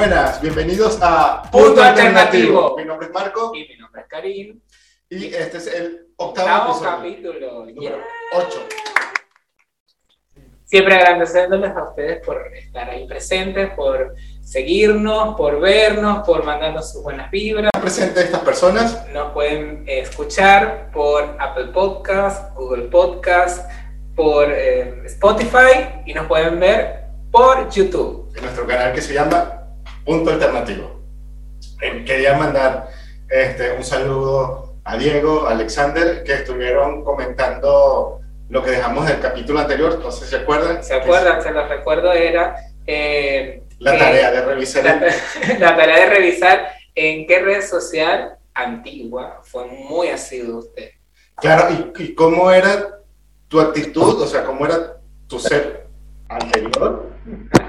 Buenas, bienvenidos a Punto Alternativo. Mi nombre es Marco Y mi nombre es Karim. y este es el octavo Octavo episodio. capítulo. Número Yeah. 8. Siempre agradeciéndoles a ustedes por estar ahí presentes, por seguirnos, por vernos, por mandarnos sus buenas vibras. Presente estas personas. Nos pueden escuchar por Apple Podcast, Google Podcast, por eh, Spotify y nos pueden ver por YouTube. en nuestro canal que se llama Punto Alternativo. Eh, Quería mandar este, un saludo a Diego, a Alexander, que estuvieron comentando lo que dejamos del capítulo anterior, no sé si se acuerdan. ¿Se acuerdan? Se los recuerdo, era eh, La tarea de revisar la, el- la tarea de revisar en qué red social antigua fue muy asiduo usted. Claro, y, y cómo era tu actitud, o sea, cómo era tu ser anterior,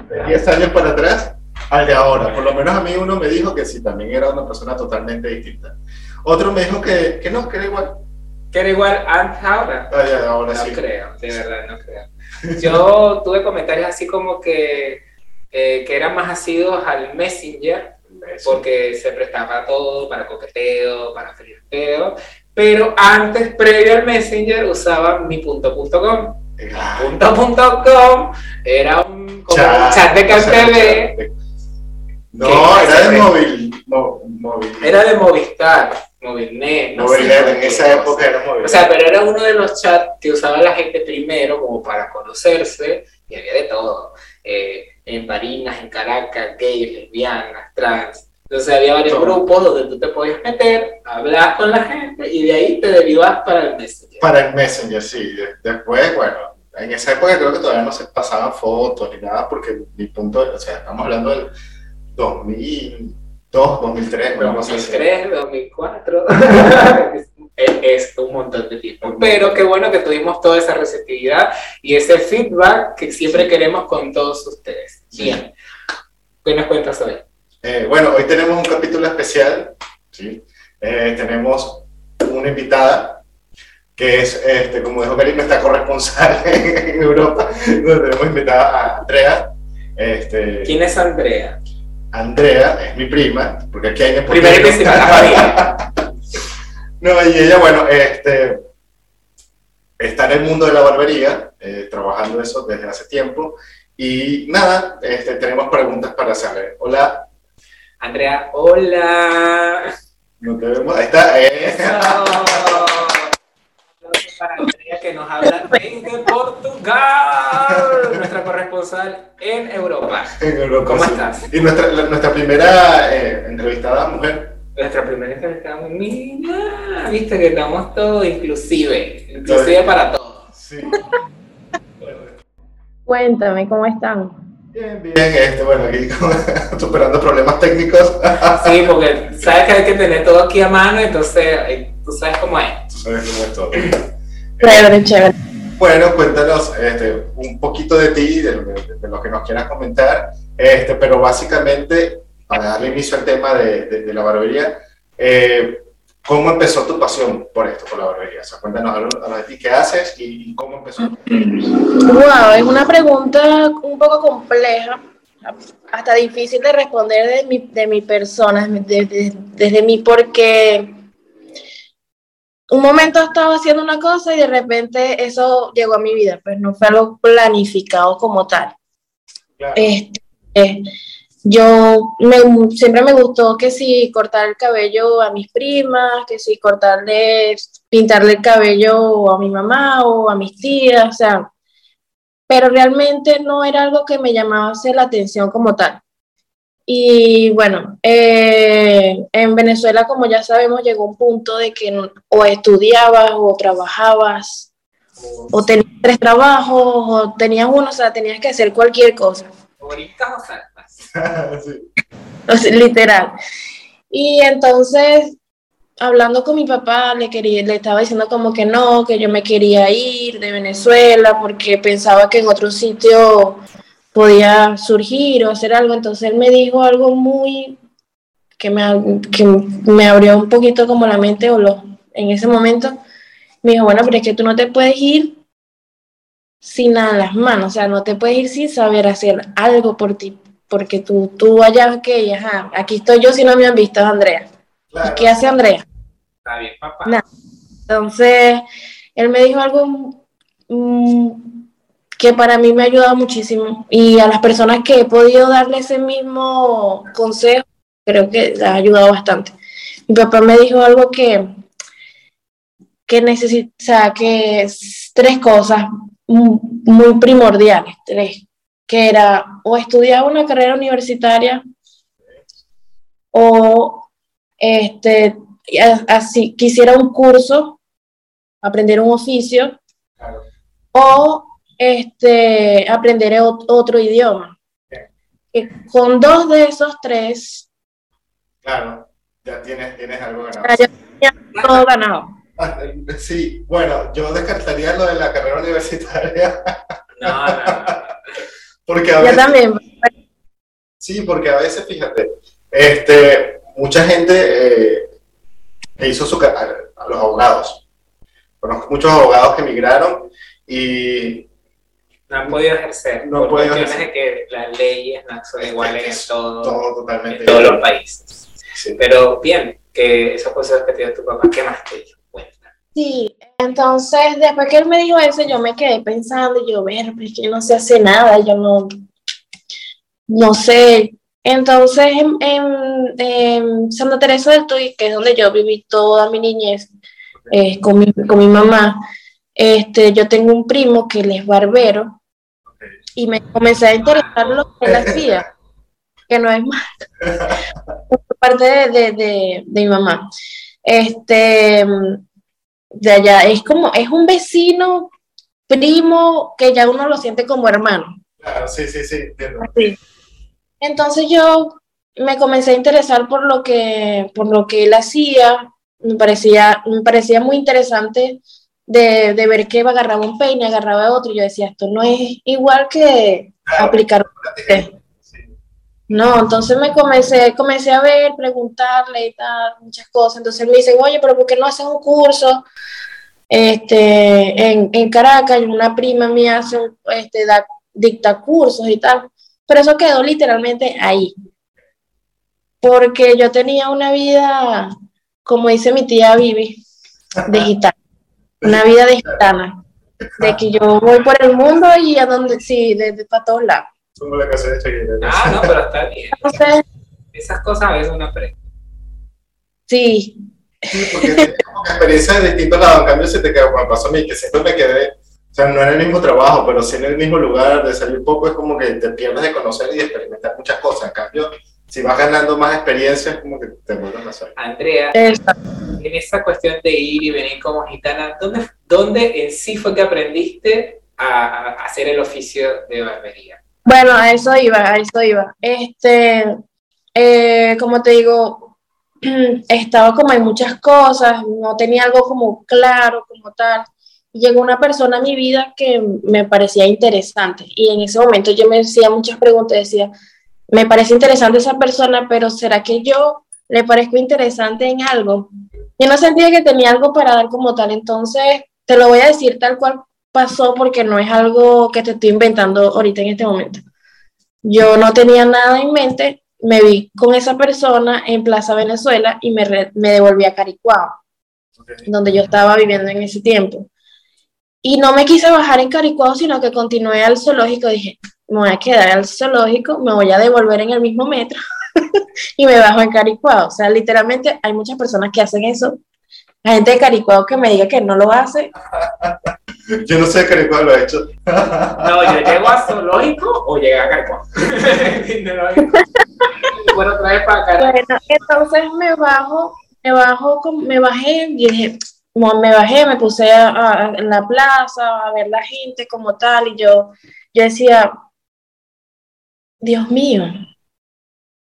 de 10 años para atrás, al de ahora. Por lo menos a mí uno me dijo que sí, también era una persona totalmente distinta. Otro me dijo que, que no, que era igual. Que era igual antes ahora. No sí. creo, de verdad, no creo. Yo tuve comentarios así como que, eh, que eran más asiduos al Messenger, porque se prestaba todo para coqueteo, para flirteo, pero antes, previo al Messenger, usaba mi punto punto com. Ah, Punto punto com era un, como un chat, de CanTV, No, era de móvil. mo- móvil. era de Movistar, Movilnet, no Móvil, sé, en esa época era móvil. O sea, pero era uno de los chats que usaba la gente primero como para conocerse y había de todo. Eh, en Barinas, en Caracas, gays, lesbianas, trans. Entonces había varios Todo. grupos donde tú te podías meter, hablar con la gente y de ahí te derivas para el Messenger. Para el Messenger, sí. De- Después, bueno, en esa época creo que todavía no se pasaban fotos ni nada, porque mi punto, o sea, estamos hablando del 2002, 2003, una cosa así. 2003, 2004. es, un montón de tiempo. Pero qué bueno que tuvimos toda esa receptividad y ese feedback que siempre queremos con todos ustedes. Bien. ¿Qué nos cuentas hoy? Eh, bueno, hoy tenemos un capítulo especial, ¿sí? Eh, tenemos una invitada que es, este, como dijo Karim, nuestra corresponsal en Europa, donde tenemos invitada a Andrea. Este, ¿Quién es Andrea? Andrea es mi prima, porque aquí hay que se me la familia. No, y ella, bueno, este, está en el mundo de la barbería, eh, trabajando eso desde hace tiempo. Y nada, este, tenemos preguntas para hacerle. Hola, Andrea, hola. no te vemos. Ahí está. eh. Para que nos habla desde Portugal, nuestra corresponsal en Europa. En Europa, ¿Cómo sí. estás? Y nuestra, la- nuestra primera eh, entrevistada mujer. Nuestra primera entrevista, mira, viste que estamos todos inclusive, inclusive para todos. Sí. Cuéntame, ¿cómo están? Bien, bien. Este, bueno, aquí superando problemas técnicos. Sí, porque sabes que hay que tener todo aquí a mano, entonces eh, tú sabes cómo es. Tú sabes cómo es todo. Chévere, chévere. Bueno, cuéntanos este, un poquito de ti, de, lo que- de lo que nos quieras comentar, este, pero básicamente, para darle inicio al tema de, de- de la barbería, eh, ¿cómo empezó tu pasión por esto, por la barbería? O sea, cuéntanos algo, de ti, qué haces y, y cómo empezó. Wow, es una pregunta un poco compleja, hasta difícil de responder de mi, de mi persona, de- de- desde mí, porque un momento estaba haciendo una cosa y de repente eso llegó a mi vida, pues no fue algo planificado como tal. Claro. Este, eh, yo me- siempre me gustó que si cortar el cabello a mis primas, que si cortarle, pintarle el cabello a mi mamá o a mis tías, o sea, pero realmente no era algo que me llamase la atención como tal. Y bueno, eh, en Venezuela, como ya sabemos, llegó un punto de que o estudiabas o trabajabas o tenías tres trabajos o tenías uno, o sea, tenías que hacer cualquier cosa. ¿Favoritas o? Sí. O sea, literal. Y entonces, hablando con mi papá, le, quería, le estaba diciendo como que no, que yo me quería ir de Venezuela porque pensaba que en otro sitio podía surgir o hacer algo. Entonces él me dijo algo muy que me, que me abrió un poquito como la mente o lo, en ese momento. Me dijo, bueno, pero es que tú no te puedes ir sin nada en las manos, o sea, no te puedes ir sin saber hacer algo por ti porque tú, tú allá que, ajá, aquí estoy yo si no me han visto, Andrea. ¿Y qué hace Andrea? Está bien, papá. Entonces, él me dijo algo mm, que para mí me ha ayudado muchísimo y a las personas que he podido darle ese mismo consejo, creo que ha ayudado bastante. Mi papá me dijo algo que, que necesita, o sea, que es tres cosas muy primordiales, tres, que era o estudiar una carrera universitaria o este, así, quisiera un curso, aprender un oficio, o este, aprender otro idioma. con dos de esos tres. Claro, ya tienes, tienes algo ganado. Ya, todo ganado. Sí, bueno, yo descartaría lo de la carrera universitaria. No, no. porque a veces, también. Sí, porque a veces, fíjate, este, mucha gente eh, hizo su a, a los abogados. Conozco muchos abogados que emigraron y no han podido ejercer no por cuestiones ejercer. de que las leyes no son iguales en, todo, todo totalmente en todos los países. Sí. Pero bien, que esos consejos que te dio tu papá, ¿qué más te dijo? Cuenta. Sí, entonces después que él me dijo eso, yo me quedé pensando, y yo, ver, pero es que no se hace nada, yo no, no sé. Entonces en, en, en Santa Teresa del Tuy, que es donde yo viví toda mi niñez eh, con, mi, con mi mamá, este, yo tengo un primo que él es barbero y me comencé a interesar lo que él hacía, que no es más, parte de, de, de, de, mi mamá. Este, de allá, es como, es un vecino, primo, que ya uno lo siente como hermano. Claro, sí, sí, sí, sí. Entonces yo me comencé a interesar por lo que, por lo que él hacía, me parecía, me parecía muy interesante de, de, ver que agarraba un peine, agarraba otro, y yo decía, esto no es igual que aplicar No, entonces me comencé, comencé a ver, preguntarle y tal, muchas cosas. Entonces me dicen, oye, pero ¿por qué no haces un curso este, en, en Caracas? Y una prima mía hace, este, da, dicta cursos y tal. Pero eso quedó literalmente ahí. Porque yo tenía una vida, como dice mi tía Vivi, digital una vida de gitana, de que yo voy por el mundo y a donde, sí, de, de para todos lados. Como la casa de Shakira. Ah, no, pero está bien. Entonces, Esas cosas a veces uno aprende. Sí. Sí, porque tienes como que experiencias de distintos lados. En cambio, se te queda, como pasó a mí, que siempre me quedé, o sea, no en el mismo trabajo, pero sí en el mismo lugar, de salir poco, es como que te pierdes de conocer y de experimentar muchas cosas. En cambio, si vas ganando más experiencias, como que te vuelves a hacer. Andrea, en esa cuestión de ir y venir como gitana, ¿dónde, dónde en sí fue que aprendiste a, a, hacer el oficio de barbería? Bueno, a eso iba, a eso iba. Este, eh, como te digo, estaba como en muchas cosas, no tenía algo como claro, como tal. Llegó una persona a mi vida que me parecía interesante y en ese momento yo me decía muchas preguntas, decía, me parece interesante esa persona, pero ¿será que yo le parezco interesante en algo? Yo no sentía que tenía algo para dar como tal, entonces te lo voy a decir tal cual pasó porque no es algo que te estoy inventando ahorita en este momento. Yo no tenía nada en mente, me vi con esa persona en Plaza Venezuela y me, me devolví a Caricuao, donde yo estaba viviendo en ese tiempo. Y no me quise bajar en Caricuao, sino que continué al zoológico. Dije, me voy a quedar al zoológico, me voy a devolver en el mismo metro y me bajo en Caricuao. O sea, literalmente hay muchas personas que hacen eso. La gente de Caricuao que me diga que no lo hace. Yo no sé de Caricuao lo ha hecho. no, yo llego a zoológico o llegué a Caricuao. bueno, otra vez para acá. Bueno, entonces me bajo, me bajo, me bajé y dije, me bajé, me puse a, a, en la plaza a ver la gente como tal y yo, yo decía, Dios mío,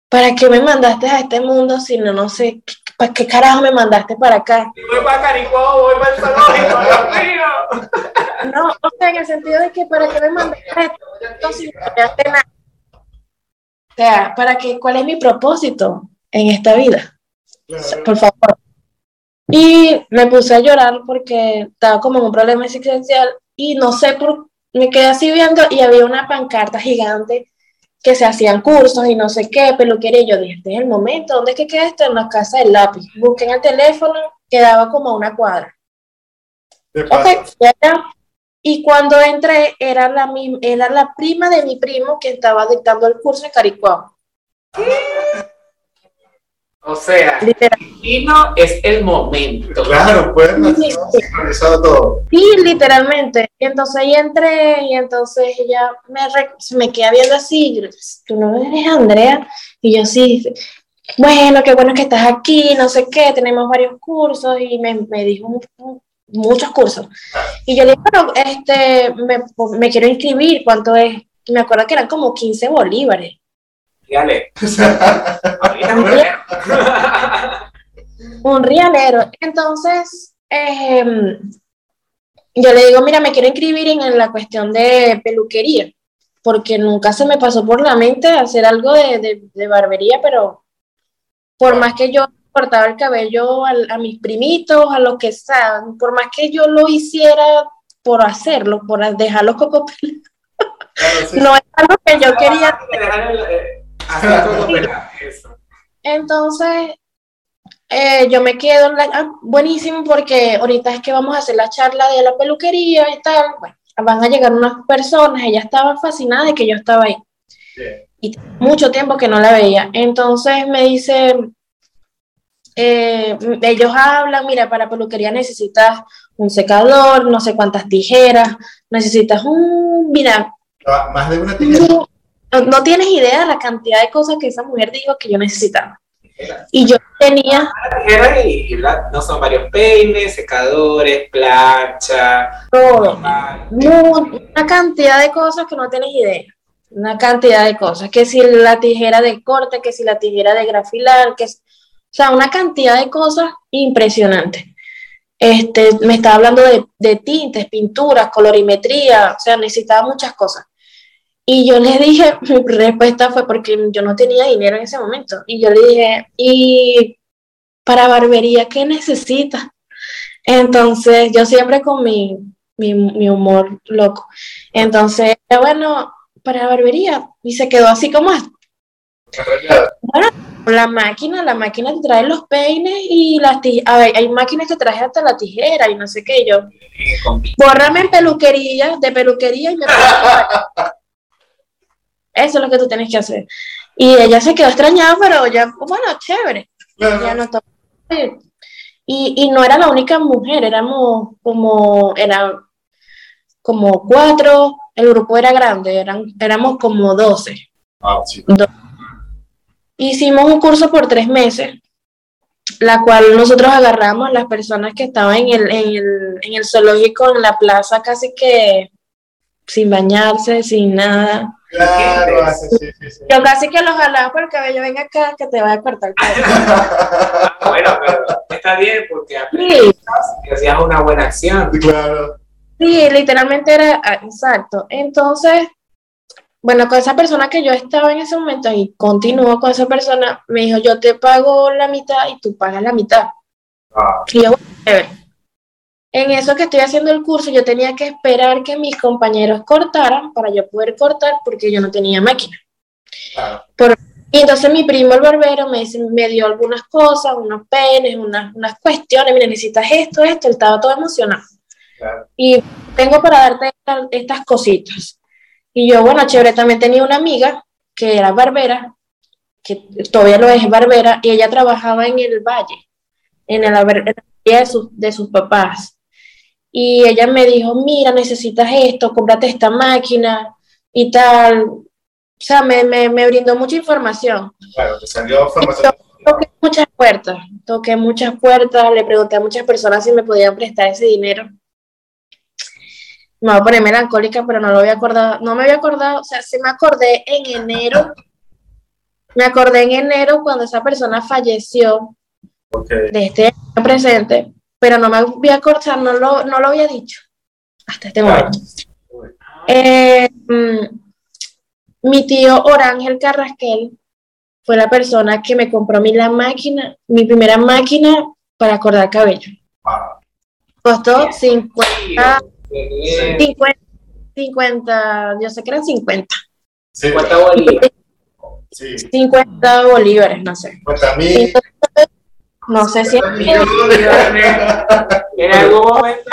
¿para qué me mandaste a este mundo si no, no sé, ¿para qué carajo me mandaste para acá? Voy para Caricuao, voy para el zoológico, Dios mío. No, o sea, en el sentido de que ¿para qué me mandaste a esto si no me nada? O sea, ¿para qué? ¿Cuál es mi propósito en esta vida? Claro. Por favor. Y me puse a llorar porque estaba como en un problema existencial y no sé por me quedé así viendo y había una pancarta gigante que se hacían cursos y no sé qué, peluquería. Y yo dije, este es el momento, ¿dónde es que queda esto? En la casa del lápiz. Busqué en el teléfono, quedaba como a una cuadra. De paso. Ok, ya. Y cuando entré, era la, era la prima de mi primo que estaba dictando el curso en Caricuao. O sea, Literal. vino es el momento. Claro, pues Sí, todo. Sí, literalmente. Y entonces ahí entré y entonces ella me, re- me queda viendo así. y yo, Tú no eres Andrea. Y yo sí. Bueno, qué bueno que estás aquí, no sé qué, tenemos varios cursos y me, me dijo mu- mu- muchos cursos. Y yo le dije, pero este, me, me quiero inscribir, ¿cuánto es? Y me acuerdo que eran como 15 bolívares. Ahorita. Un rialero. Entonces, em, yo le digo, mira, me quiero inscribir en, la cuestión de peluquería, porque nunca se me pasó por la mente hacer algo de, de- de barbería, pero por más que yo cortaba el cabello a, mis primitos, a los que saben, por más que yo lo hiciera por hacerlo, por dejarlos coco Claro, sí. no es algo que yo quería Eh, Hacer todo pelado, eso. Entonces, eh, yo me quedo, en la- ah, buenísimo, porque ahorita es que vamos a hacer la charla de la peluquería y tal. Bueno, van a llegar unas personas, ella estaba fascinada de que yo estaba ahí. Y mucho tiempo que no la veía. Entonces me dice, eh, ellos hablan, mira, para peluquería necesitas un secador, no sé cuántas tijeras, necesitas un, mira, Ah, Más de una tijera. No, tienes idea de la cantidad de cosas que esa mujer dijo que yo necesitaba. Y yo tenía, y, no son varios peines, secadores, plancha. todo, una cantidad de cosas que no tienes idea. Una cantidad de cosas. Que si la tijera de corte, que si la tijera de grafilar, que es- o sea, una cantidad de cosas impresionantes. Este, me estaba hablando de, de tintes, pinturas, colorimetría, o sea, necesitaba muchas cosas. Y yo le dije, mi respuesta fue porque yo no tenía dinero en ese momento. Y yo le dije, ¿y para barbería qué necesitas? Entonces, yo siempre con mi, mi, mi humor loco. Entonces, bueno, para barbería. Y se quedó así como, la máquina, la máquina te trae los peines y las tijeras. A ver, hay máquinas que traen hasta la tijera y no sé qué. Yo, bórrame en peluquería, de peluquería y me Eso es lo que tú tienes que hacer. Y ella se quedó extrañada, pero ya, bueno, chévere. Ya no y, y no era la única mujer, éramos como, era como cuatro, el grupo era grande, eran, éramos como doce. Ah, sí. Hicimos un curso por tres meses, la cual nosotros agarramos a las personas que estaban en el, en el, en el zoológico, en la plaza, casi que sin bañarse, sin nada. Claro, hace- sí, sí, sí. Yo casi que los jalaba por el cabello, ven acá, que te voy a cortar el cabello. Ah, bueno, pero está bien porque Sí, y hacías una buena acción. Claro. Sí, literalmente era ah, exacto. Entonces, bueno, con esa persona que yo estaba en ese momento y continúo con esa persona, me dijo, yo te pago la mitad y tú pagas la mitad. Ah, Y yo, bueno. En eso que estoy haciendo el curso, yo tenía que esperar que mis compañeros cortaran para yo poder cortar porque yo no tenía máquina. claro. Y entonces mi primo, el barbero, me, me dio algunas cosas, unos penes, unas, unas cuestiones, mira, necesitas esto, esto, él estaba todo emocionado. Y tengo para darte esta- estas cositas. Y yo, bueno, chévere, también tenía una amiga que era barbera, que todavía lo es barbera, y ella trabajaba en el valle, en la barbería de sus, de sus papás. Y ella me dijo, mira, necesitas esto, cómprate esta máquina y tal. O sea, me, me, me brindó mucha información. Claro, te salió formación. Toqué muchas puertas, toqué muchas puertas, le pregunté a muchas personas si me podían prestar ese dinero. Me voy a poner melancólica, pero no lo había acordado, no me había acordado, o sea, sí me acordé en enero, me acordé en enero cuando esa persona falleció Ok. de este año presente, pero no me había acordado, no lo, no lo había dicho hasta este Claro. momento. Eh, mm, mi tío Orángel Carrasquel fue la persona que me compró a mí la máquina, mi primera máquina para cortar cabello. Costó 50, Qué bien. 50, 50, yo sé que eran 50. 50 bolívares. Sí. 50 bolívares, no sé. 50 mil. Entonces, no sé si... En algún momento.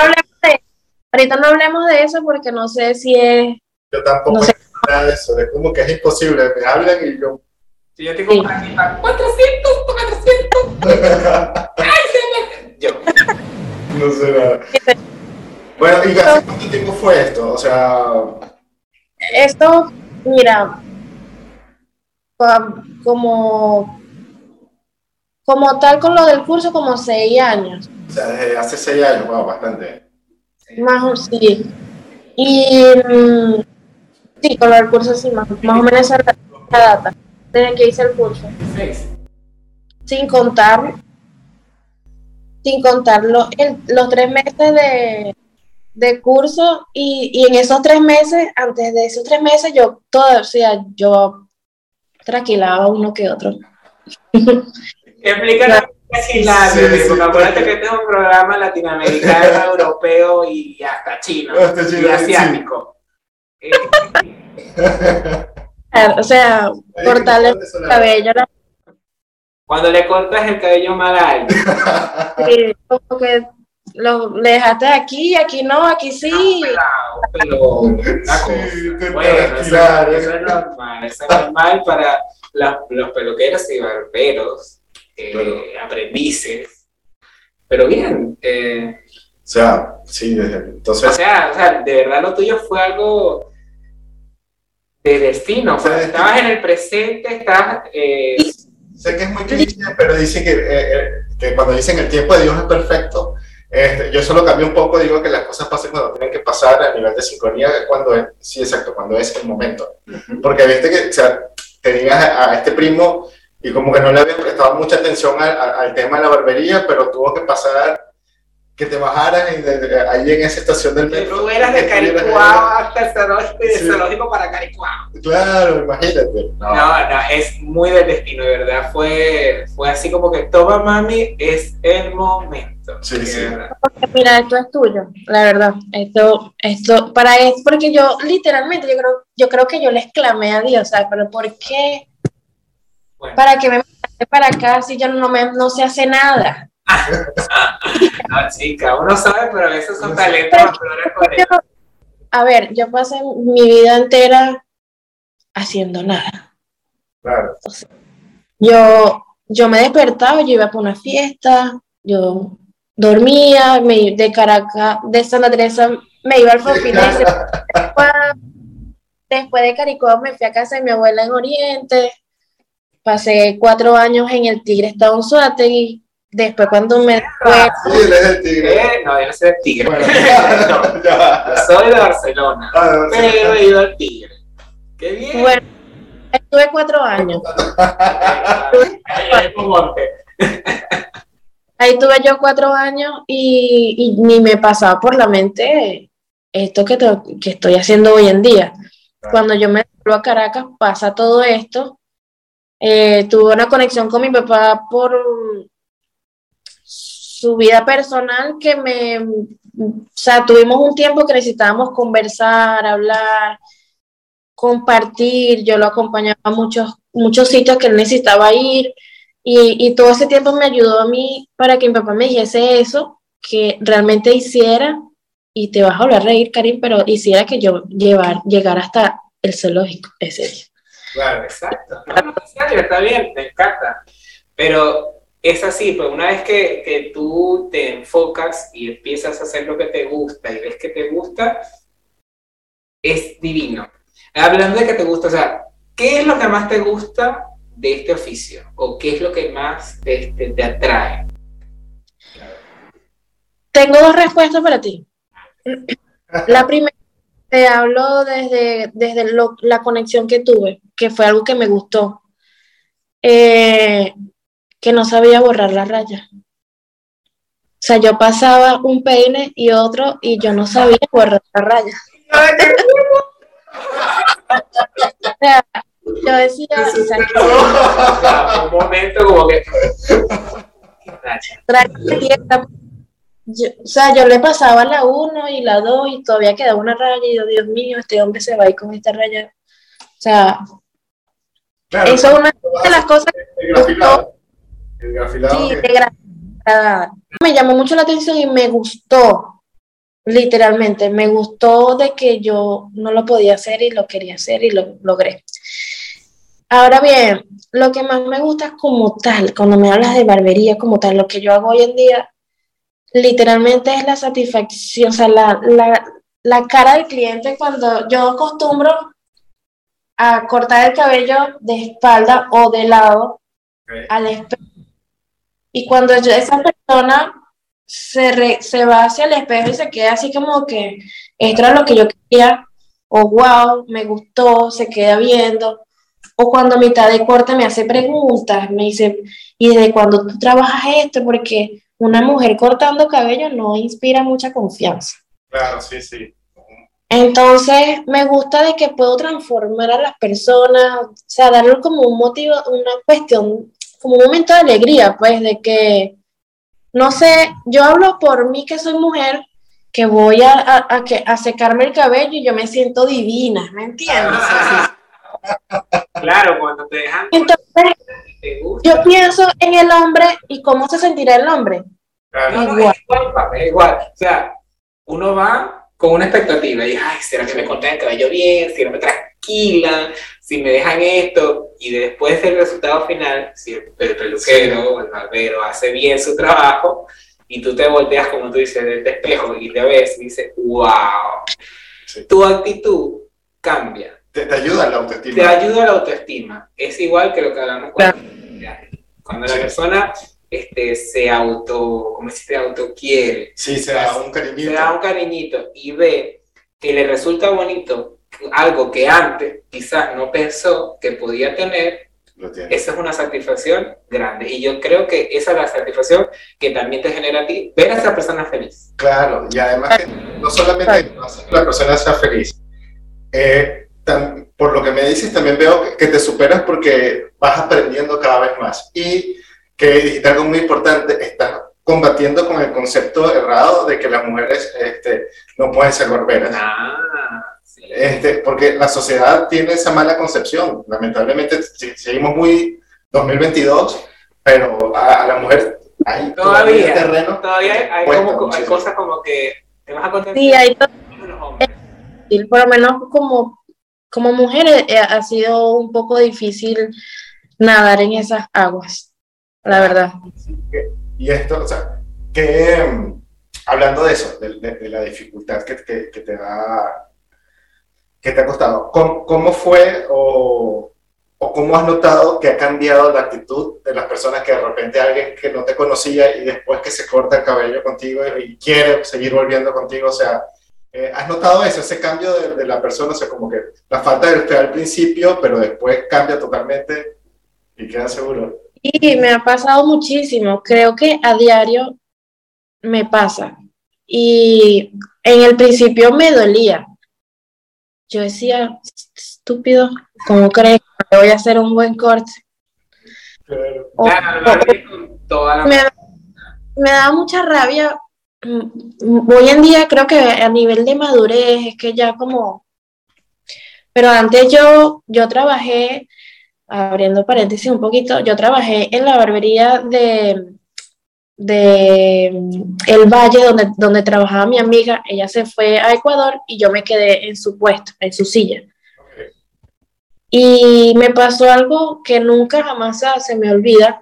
Ahorita no hablemos de eso porque no sé si es... Yo tampoco No sé. nada de eso. Es como que es imposible. Me hablan y yo. Si yo te compro aquí para 400, 400. ¡Ay, se me... Yo. No sé nada. Bueno, ¿y hace cuánto tiempo fue esto? O sea, Esto, mira, como, como tal con lo del curso, como seis años. o sea, desde hace seis años, wow, bastante. Más o sí. Y mm, sí, con lo del curso sí, más, más o menos esa es la, la data, desde que hice el curso. Seis. Sin contar, sin contar lo- el- los tres meses de, de curso y, y en esos tres meses, antes de esos tres meses, yo todo, o sea, yo tranquilaba uno que otro. Explícanos qué es Islandia, Sí, sí. porque acuérdate que este es un programa latinoamericano, europeo y hasta chino. Hasta chino, y asiático. Eh, O sea, cortarle el cabello, la- cuando le cortas el cabello mal a alguien, sí, como que lo, le dejaste aquí, aquí no, aquí sí. pero una Sí, cosa. te Bueno, eso, es normal, eso es normal para la- los peluqueros y barberos, eh, Claro. aprendices. Pero bien, eh, O sea, sí, desde o entonces. sea, o sea, de verdad lo tuyo fue algo de destino. O sea, De estabas en el presente, estabas. eh, Sé que es muy cliché, pero dicen que, eh, eh, que cuando dicen el tiempo de Dios es perfecto, este, yo solo cambié un poco, digo que las cosas pasan cuando tienen que pasar a nivel de sincronía, cuando es, sí, exacto, cuando es el momento. Porque viste que o sea, tenías a, a este primo y como que no le había prestado mucha atención al, al- tema de la barbería, pero tuvo que pasar que te bajaras y de- de- ahí en esa estación del que metro. tú eras de Caricuao hasta el zoológico y Sí. zoológico para Caricuao. Claro, imagínate. No, No, no, es muy del destino, de verdad. Fue, fue así como que toma mami, es el momento. Sí, sí. Mira, esto es tuyo, la verdad. Esto, esto, para es porque yo literalmente, yo creo, yo creo que yo les clamé a Dios, ¿sabes? Pero ¿por qué? Bueno, ¿Para que me mandaste para acá si yo no me, no se hace nada? no, chica, uno sabe, pero a veces son talentos Pero- a ver, yo pasé mi vida entera haciendo nada. claro. Yo, yo me despertaba, yo iba para una fiesta, yo dormía, me, de Caracas, de Santa Teresa, me iba al Forfinense. Después de Caricuao me fui a casa de mi abuela en Oriente. Pasé cuatro años en el Tigre Estado en Suátegui. Después cuando me fue, Sí, él es el tigre. Eh, no, yo no soy del Tigre. Bueno, no, ya. yo soy de Barcelona, Ah, no, sí. pero he ido al Tigre. ¡Qué bien! bueno, estuve cuatro años. Ahí tuve yo cuatro años y, y ni me pasaba por la mente esto que, que estoy haciendo hoy en día. Cuando yo me vuelvo a Caracas pasa todo esto. Eh, tuve una conexión con mi papá por su vida personal que me, o sea, tuvimos un tiempo que necesitábamos conversar, hablar, compartir. Yo lo acompañaba a muchos, muchos sitios que él necesitaba ir. Y, y todo ese tiempo me ayudó a mí para que mi papá me dijese eso, que realmente hiciera, y te vas a volver a reír, Karim, pero hiciera que yo llevar, llegara hasta el zoológico ese día. Claro, exacto. Está bien, me encanta. Pero es así, pues una vez que, que tú te enfocas y empiezas a hacer lo que te gusta y ves que te gusta, es divino. Hablando de que te gusta, o sea, ¿qué es lo que más te gusta de este oficio? ¿O qué es lo que más te, te- te atrae? Tengo dos respuestas para ti. La primera, te hablo desde, desde lo- la conexión que tuve, que fue algo que me gustó, Eh, que no sabía borrar la raya. O sea, yo pasaba un peine y otro y yo no sabía borrar la raya. O sea, yo decía, o sea, Ya, un momento como que... Yo- o sea, yo le pasaba la 1 y la 2 y todavía quedaba una raya y yo, Dios mío, este hombre se va a ir con esta raya. sea, eso es una de las cosas el grafilado. El grafilado Sí, que- de grafilada. Me llamó mucho la atención y me gustó, literalmente, me gustó de que yo no lo podía hacer y lo quería hacer y lo logré. Ahora bien, lo que más me gusta como tal, cuando me hablas de barbería como tal, lo que yo hago hoy en día, literalmente es la satisfacción, o sea, la, la, la cara del cliente cuando yo acostumbro a cortar el cabello de espalda o de lado al espejo. Y cuando yo- esa persona se, re- se va hacia el espejo y se queda así como que esto era lo que yo quería, o wow, me gustó, se queda viendo. O cuando a mitad de corte me hace preguntas, me dice, ¿y desde cuando tú trabajas esto? Porque una mujer cortando cabello no inspira mucha confianza. Claro, sí, sí. Entonces, me gusta de que puedo transformar a las personas, o sea, darle como un motivo, una cuestión, como un momento de alegría, pues, de que, no sé, yo hablo por mí que soy mujer, que voy a, a, a que, a secarme el cabello y yo me siento divina, ¿me entiendes? Claro, cuando te dejan Entonces, te gusta. yo pienso en el hombre y cómo se sentirá el hombre. Claro. No, no, Igual. es igual, papi, es igual. O sea, uno va con una expectativa y, ay, ¿será que me cortan el cabello bien? ¿Si no me tranquilan? ¿Si me dejan esto? Y después del resultado final, si el, el peluquero o el barbero hace bien su trabajo y tú te volteas, como tú dices, del espejo y te ves y dices, wow, Sí. tu actitud cambia. Te, te ayuda la autoestima. Te ayuda a la autoestima. Es igual que lo que hablamos cuando, cuando la Sí. persona este, se auto, como si se auto quiere, Sí, se da un cariñito. se da un cariñito y ve que le resulta bonito algo que antes quizás no pensó que podía tener, Lo tiene. esa es una satisfacción grande. Y yo creo que esa es la satisfacción que también te genera a ti ver a esa persona feliz. Claro, y además no solamente hace que la persona sea feliz, eh, por lo que me dices también veo que, que te superas porque vas aprendiendo cada vez más y que dijiste algo muy importante, estás combatiendo con el concepto errado de que las mujeres este, no pueden ser barberas. Ah, sí. Este, porque la sociedad tiene esa mala concepción. Lamentablemente si- seguimos muy 2022, pero a, a la mujer hay Todavía, terreno. Todavía hay, hay como, hay cosas como que te vas a contentar Sí, hay por lo menos como, como mujer eh, ha sido un poco difícil nadar en esas aguas, la verdad. Y esto, o sea, que mm, hablando de eso, de, de- de la dificultad que, que- que te ha, que te ha costado, ¿cómo, cómo fue o, o cómo has notado que ha cambiado la actitud de las personas que de repente alguien que no te conocía y después que se corta el cabello contigo y quiere seguir volviendo contigo, o sea, eh, ¿has notado eso, ese cambio de, de la persona? O sea, como que la falta de fe al principio, pero después cambia totalmente y queda seguro. Y me ha pasado muchísimo, creo que a diario me pasa. Y en el principio me dolía. Yo decía, estúpido, ¿cómo crees que voy a hacer un buen corte? Claro. O- Claro, con toda la me, me da mucha rabia. Hoy en día creo que a nivel de madurez es que ya como... Pero antes yo, yo trabajé, abriendo paréntesis un poquito, yo trabajé en la barbería de, de El Valle, donde, donde trabajaba mi amiga. Ella se fue a Ecuador y yo me quedé en su puesto, en su silla. Y me pasó algo que nunca jamás se me olvida,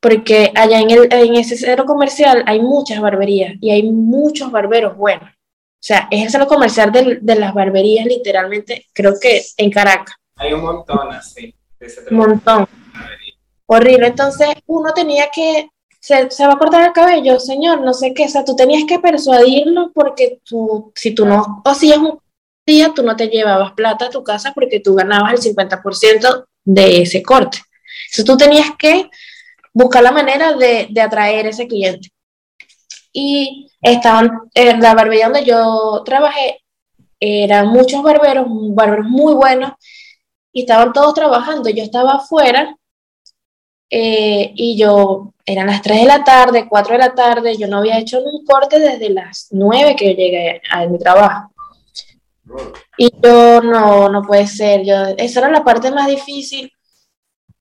porque allá en, el, en ese centro comercial hay muchas barberías y hay muchos barberos buenos. O sea, es el centro comercial del- de, las barberías, literalmente, creo que en Caracas, Hay un montón así. de un montón. Horrible. Entonces, uno tenía que, se, se va a cortar el cabello, señor, no sé qué, o sea, tú tenías que persuadirlo porque tú, si tú no hacías un día, tú no te llevabas plata a tu casa porque tú ganabas el 50% de ese corte. Entonces, tú tenías que buscar la manera de, de atraer ese cliente. Y estaban, en la barbería donde yo trabajé, eran muchos barberos, barberos muy buenos, y estaban todos trabajando. Yo estaba afuera eh, y yo, eran las 3 de la tarde, 4 de la tarde, yo no había hecho un corte desde las 9 que llegué a mi trabajo. Y yo, no, no puede ser. Yo, esa era la parte más difícil.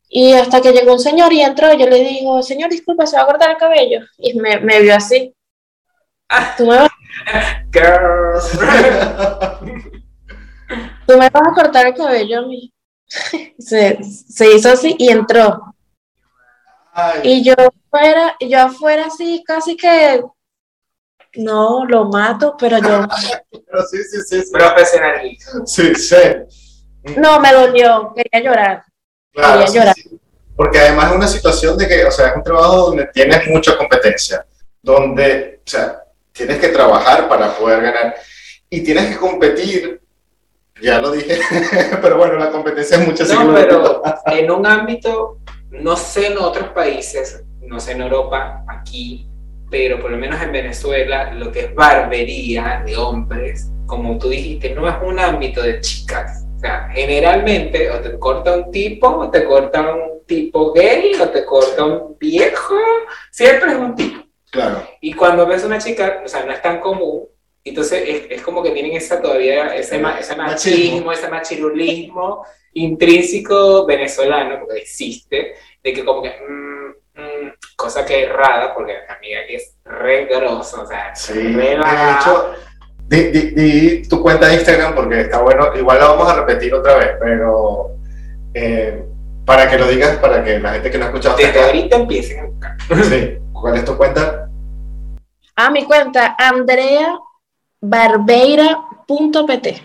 Y hasta que llegó un señor y entró, yo le digo, señor, disculpa, ¿se va a cortar el cabello? Y me, me vio así. ¿Tú me, vas, ¿Tú me vas a cortar el cabello a mí? se, se hizo así y entró. Y yo afuera, yo afuera así, casi que no, lo mato, pero yo. pero sí, sí, sí. sí. Profesionalismo. Sí, sí. No, me dolió, quería llorar. Claro, sí, sí. Porque además es una situación de que, o sea, es un trabajo donde tienes mucha competencia, donde, o sea, tienes que trabajar para poder ganar y tienes que competir, ya lo dije, pero bueno, la competencia es mucho No, pero en un ámbito, no sé en otros países, no sé en Europa, aquí, pero por lo menos en Venezuela, lo que es barbería de hombres, como tú dijiste, no es un ámbito de chicas. Sea, generalmente o te corta un tipo, o te corta un tipo gay, o te corta un viejo, siempre es un tipo. Claro, Y cuando ves una chica, o sea, no es tan común, entonces es, es como que tienen esa todavía, ese, ma- ese machismo, ese machirulismo intrínseco venezolano, porque existe, de que como que, mm, mm, cosa que es rara, porque amiga que es re grosso, o sea, sí. re De hecho, di, di- di tu cuenta de Instagram porque está bueno, igual la vamos a repetir otra vez, pero eh, para que lo digas, para que la gente que no ha escuchado desde acá, ahorita empiecen a buscar. sí, ¿cuál es tu cuenta? Ah, mi cuenta, andreabarbeira.pt.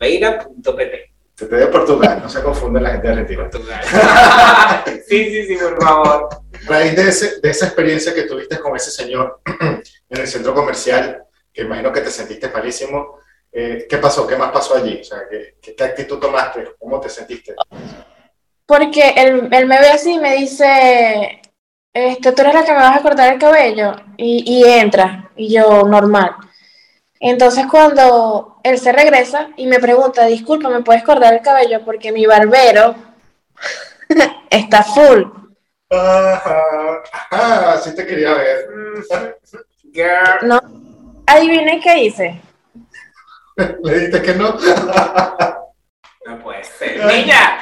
Barbeira.pt. Se te de Portugal, no se confunde la gente de Retiro. Portugal. sí, sí, sí, por favor. A raíz de, ese- de esa experiencia que tuviste con ese señor en el centro comercial, que imagino que te sentiste malísimo, eh, ¿qué pasó? ¿Qué más pasó allí? O sea, ¿qué, qué, qué actitud tomaste? ¿Cómo te sentiste? Porque él, él me ve así y me dice, este, tú eres la que me vas a cortar el cabello. Y, y entra, y yo, normal. Entonces cuando él se regresa y me pregunta, disculpa, ¿me puedes cortar el cabello? Porque mi barbero está full. Ajá, ajá, así te quería ver. Girl. ¿No? Adivinen qué hice. Le dijiste que no. No puede ser. ¡Niña!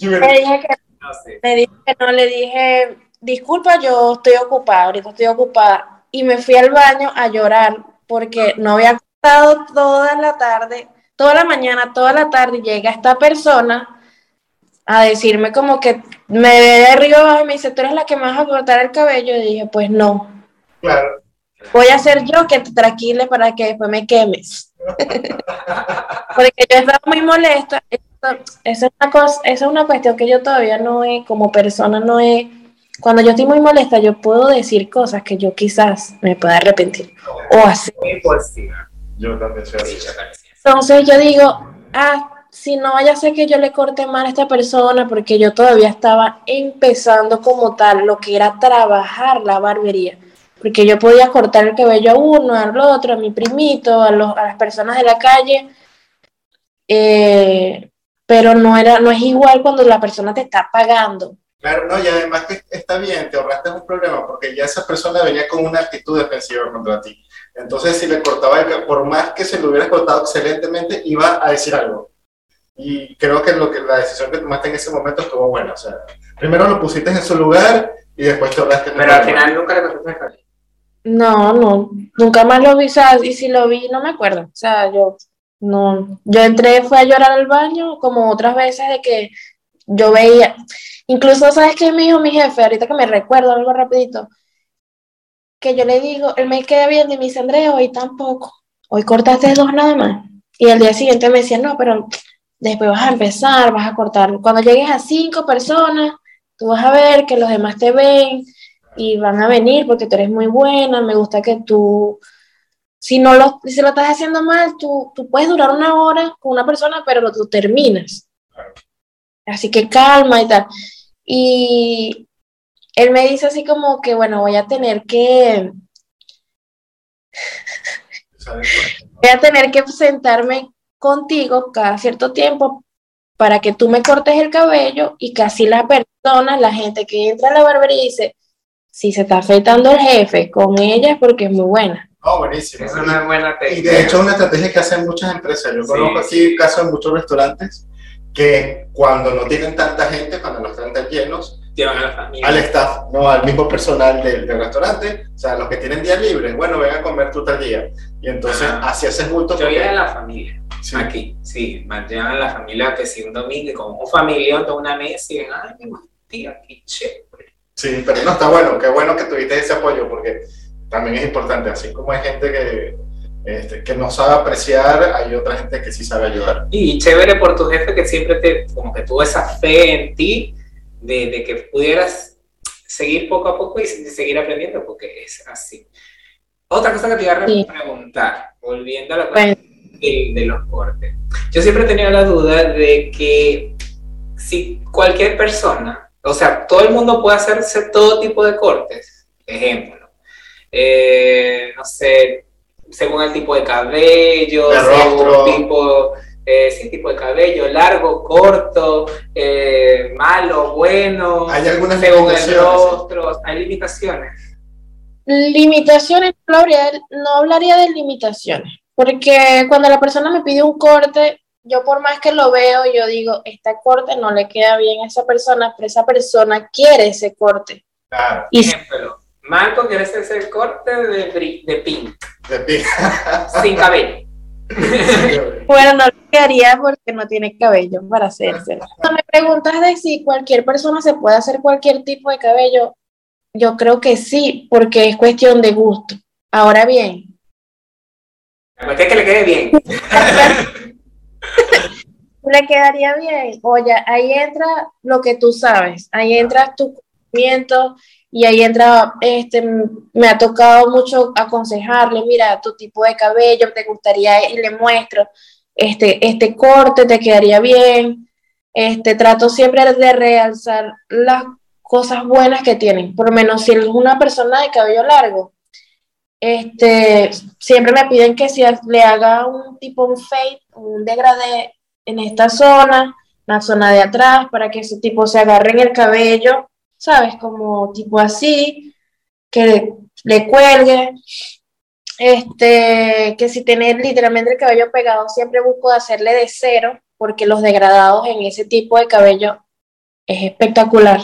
Me- Le dije que No. Le dije que no, le dije, disculpa, yo estoy ocupada, ahorita estoy ocupada. Y me fui al baño a llorar porque no había estado toda la tarde, toda la mañana, toda la tarde, llega esta persona a decirme como que me ve de arriba abajo y me dice, tú eres la que me vas a cortar el cabello. Y dije, pues no, Claro. voy a ser yo que te tranquile para que después me quemes. Porque yo estaba muy molesta. Esa es una cosa, esa es una cuestión que yo todavía no he, como persona no he. Cuando yo estoy muy molesta, yo puedo decir cosas que yo quizás me pueda arrepentir o hacer. Yo también soy Sí, así. Entonces yo digo, ah, si no vaya a ser que yo le corte mal a esta persona, porque yo todavía estaba empezando como tal lo que era trabajar la barbería. Porque yo podía cortar el cabello a uno, al otro, a mi primito, a, los, a las personas de la calle. eh, pero no era, no es igual cuando la persona te está pagando. Claro, no, y además que está bien, te ahorraste un problema, porque ya esa persona venía con una actitud defensiva contra ti. Entonces, si le cortaba, el por más que se lo hubieras cortado excelentemente, iba a decir algo. Y creo que, lo que la decisión que tomaste en ese momento estuvo buena. O sea, primero lo pusiste en su lugar y después te ahorraste el Pero al final nunca le cabello. No, no, nunca más lo vi, o sea, y si lo vi, no me acuerdo. O sea, yo no, yo entré, fue a llorar al baño, como otras veces de que yo veía, incluso, ¿sabes qué me dijo mi jefe? Ahorita que me recuerdo algo rapidito, que yo le digo, él me queda bien y me dice, Andrea, hoy tampoco, hoy cortaste dos nada más. Y al día siguiente me decía, no, pero después vas a empezar, vas a cortar. Cuando llegues a cinco personas, tú vas a ver que los demás te ven y van a venir porque tú eres muy buena, me gusta que tú, si no lo, si lo estás haciendo mal, tú, tú puedes durar una hora con una persona, pero lo- tú terminas. Así que calma y tal. Y él me dice así como que, bueno, voy a tener que, voy a tener que sentarme contigo cada cierto tiempo para que tú me cortes el cabello y que así la persona, la gente que entra a la barbería dice, si se está afeitando el jefe con ella es porque es muy buena. Oh, buenísimo. Es una buena técnica. Y de hecho es una estrategia que hacen muchas empresas. Yo Sí. conozco aquí casos de muchos restaurantes que cuando no tienen tanta gente, cuando los restaurantes llenos, Llevan a la familia. al staff, no al mismo personal del, del restaurante, o sea, los que tienen días libres, bueno, ven a comer tú tal día. Y entonces Ajá. así haces bulto. Yo llevo a la familia. sí. Aquí, sí, llevan a la familia que si un domingo, como un familión, toda una mesa y ven, ay, mi tío, aquí, chévere. Sí, pero no está bueno, qué bueno que tuviste ese apoyo porque también es importante, así como hay gente que, este, que no sabe apreciar, hay otra gente que sí sabe ayudar. Y chévere por tu jefe que siempre te, como que tuvo esa fe en ti, de, de que pudieras seguir poco a poco y se- seguir aprendiendo, porque es así. Otra cosa que te iba a Sí. preguntar, volviendo a la Bueno. cuestión de, de los cortes. Yo siempre he tenido la duda de que si cualquier persona, o sea, todo el mundo puede hacerse todo tipo de cortes. Ejemplo, eh, no sé, según el tipo de cabello, De según rostro. tipo, eh, sí, tipo de cabello, largo, corto, eh, malo, bueno, Hay algunas según el limitaciones, rostro, hay limitaciones. Limitaciones, no hablaría, no hablaría de limitaciones, porque cuando la persona me pide un corte, yo por más que lo veo, yo digo, este corte no le queda bien a esa persona, pero esa persona quiere ese corte. Claro, Y Ejemplo, Marco quiere hacerse el corte de, de pink, de pi- sin cabello. bueno, no le quedaría porque no tiene cabello para hacerse. Cuando me preguntas de si cualquier persona se puede hacer cualquier tipo de cabello, yo creo que sí, porque es cuestión de gusto. Ahora bien, La cuestión es que le quede bien. le quedaría bien. Oye, ahí entra lo que tú sabes, ahí entra tu conocimiento y ahí entra, este, me ha tocado mucho aconsejarle, mira, tu tipo de cabello, te gustaría, y le muestro, este, este corte te quedaría bien. Este, trato siempre de realzar las cosas buenas que tienen, por lo menos si es una persona de cabello largo, este, siempre me piden que si le haga un tipo un fade, un degradé en esta zona, la zona de atrás, para que ese tipo se agarre en el cabello, ¿sabes? Como tipo así, que le cuelgue. Este, que si tiene literalmente el cabello pegado, siempre busco hacerle de cero, porque los degradados en ese tipo de cabello es espectacular,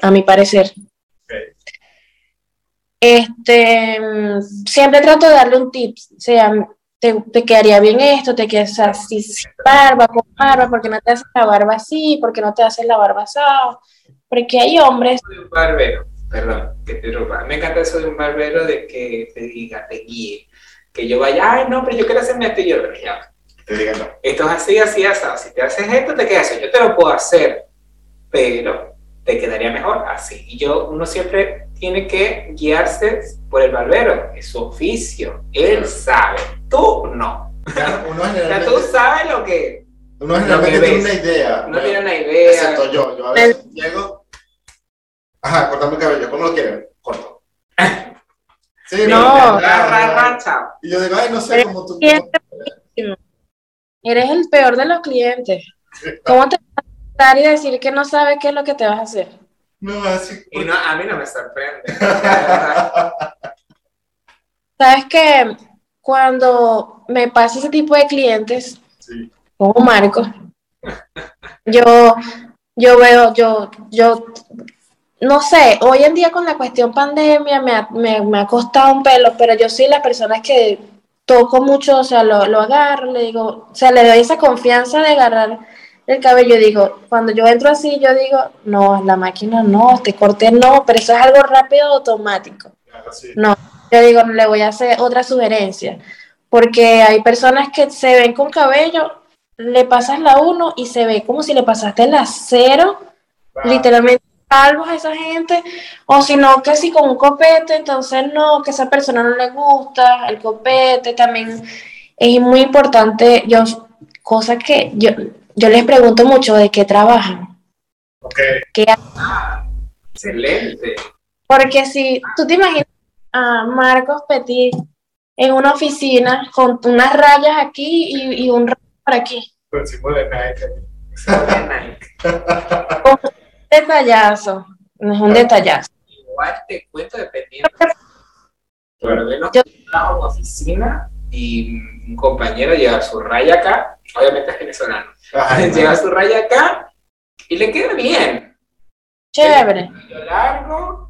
a mi parecer. Este, mm, siempre trato de darle un tip, o sea, te, te quedaría bien esto, te quedas así, sin barba, con barba, porque no te haces la barba así, porque no te haces la barba así, porque hay hombres, de un barbero, perdón, que te interrumpa. Me encanta eso de un barbero de que te diga, te guíe, que yo vaya, ay, no, pero yo quiero hacerme esto y yo, ya, Te digan no. esto es así, así, así. Si te haces esto, te queda así. Yo te lo puedo hacer, pero te quedaría mejor así. Y yo, uno siempre tiene que guiarse por el barbero, es su oficio, él sabe, tú no. Ya, Uno sea, tú generalmente, sabes lo que, uno generalmente tiene una idea. no tiene una Excepto idea. yo, yo a veces llego, ajá, cortame el cabello, ¿cómo lo quieren? Corto. Sí, No. me- Ra, ra, ra, chao. Y yo digo, ay, no sé, cómo tú. Eres el peor de los clientes. ¿Cómo te vas a dar y decir que no sabes qué es lo que te vas a hacer? No, así. Y no, a mí no me sorprende. Sabes que cuando me pasa ese tipo de clientes, Sí. como Marco, yo, yo veo, yo, yo, no sé, hoy en día con la cuestión pandemia me ha, me, me ha costado un pelo, pero yo soy la persona que toco mucho, o sea, lo, lo agarro, le digo, o sea, le doy esa confianza de agarrar el cabello, digo, cuando yo entro así, yo digo, no, la máquina no, este corte no, pero eso es algo rápido automático. Claro, sí. No, yo digo, le voy a hacer otra sugerencia, porque hay personas que se ven con cabello, le pasas la 1 y se ve como si le pasaste la 0, Ah, literalmente salvos a esa gente, o si no, que si con un copete, entonces no, que a esa persona no le gusta, el copete también es muy importante, yo, cosas que yo, yo les pregunto mucho de qué trabajan, Ok. qué Ah, excelente. Porque si tú te imaginas a Marcos Petit en una oficina con unas rayas aquí y, y un rayo por aquí, Por encima de Nike. Detallazo, no es un detallazo. Igual te cuento dependiendo Bueno, yo en oficina y un compañero lleva su raya acá, obviamente es venezolano, lleva su raya acá y le queda bien. Chévere. Lo largo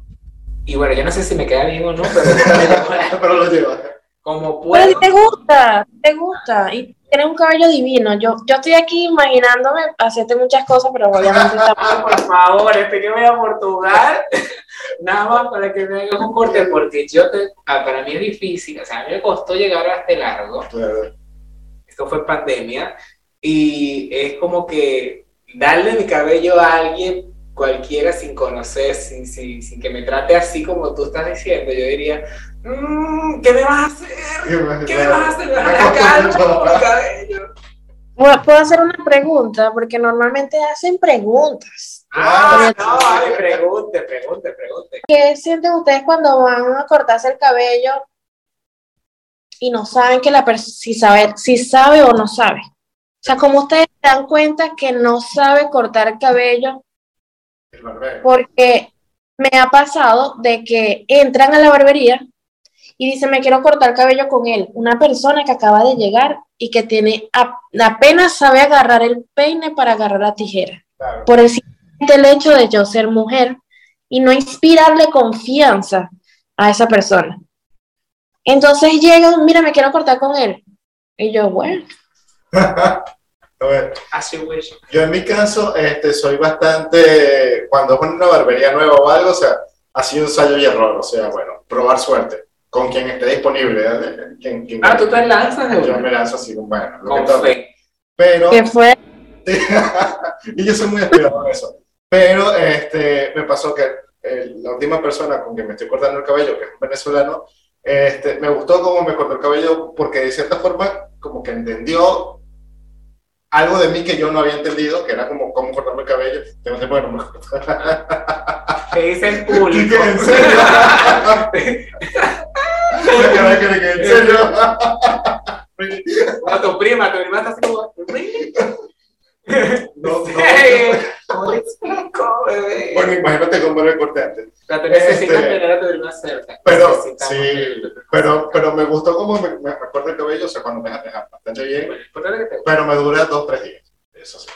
y bueno, yo no sé si me queda bien o no, pero, pero lo lleva. Como puedo. Pero te gusta, te gusta. Y tienes un cabello divino. Yo, yo estoy aquí imaginándome hacerte muchas cosas, pero obviamente ah, por favor, este que voy a Portugal, nada más para que me hagas un corte, porque yo te, ah, para mí es difícil, o sea, a mí me costó llegar a este largo. Esto fue pandemia, y es como que darle mi cabello a alguien cualquiera sin conocer, sin, sin, sin, que me trate así como tú estás diciendo, yo diría, mmm, ¿qué me vas a hacer? ¿Qué me vas a hacer? ¿Me vas a cabello? Puedo hacer una pregunta, porque normalmente hacen preguntas. Ah, no, vale, pregunte, pregunte, pregunte. ¿Qué sienten ustedes cuando van a cortarse el cabello y no saben que la persona, si sabe, si sabe o no sabe? O sea, como ustedes se dan cuenta que no sabe cortar el cabello porque me ha pasado de que entran a la barbería y dicen, me quiero cortar el cabello con él. Una persona que acaba de llegar y que tiene apenas sabe agarrar el peine para agarrar la tijera. Por el simple hecho de yo ser mujer y no inspirarle confianza a esa persona. Entonces llega, mira, me quiero cortar con él. Y yo, bueno. A ver, yo en mi caso este, soy bastante, cuando es una barbería nueva o algo, o sea, ha sido ensayo y error, o sea, bueno, probar suerte con quien esté disponible. ¿eh? ah, tú te lanzas de Yo me lanzo así, bueno, lo con fe. Pero, ¿Qué fue? y yo soy muy esperado en eso. Pero este, me pasó que la última persona con quien me estoy cortando el cabello, que es un venezolano, este, me gustó cómo me cortó el cabello porque de cierta forma como que entendió algo de mí que yo no había entendido, que era como cómo cortarme el cabello. Tengo tiempo que no me ¿Qué dice el público? ¿En serio? ¿En serio? A tu prima, tu prima está así como... No, no. ¿Cómo explico, bebé? Bueno, imagínate cómo era el corte antes. Te necesitas este, tener a tu prima cerca. Pero, sí, pero, pero me gustó cómo me, me, corta el cabello, o sea, cuando me deja bastante bien. Pero me dura dos, tres días. Eso sí.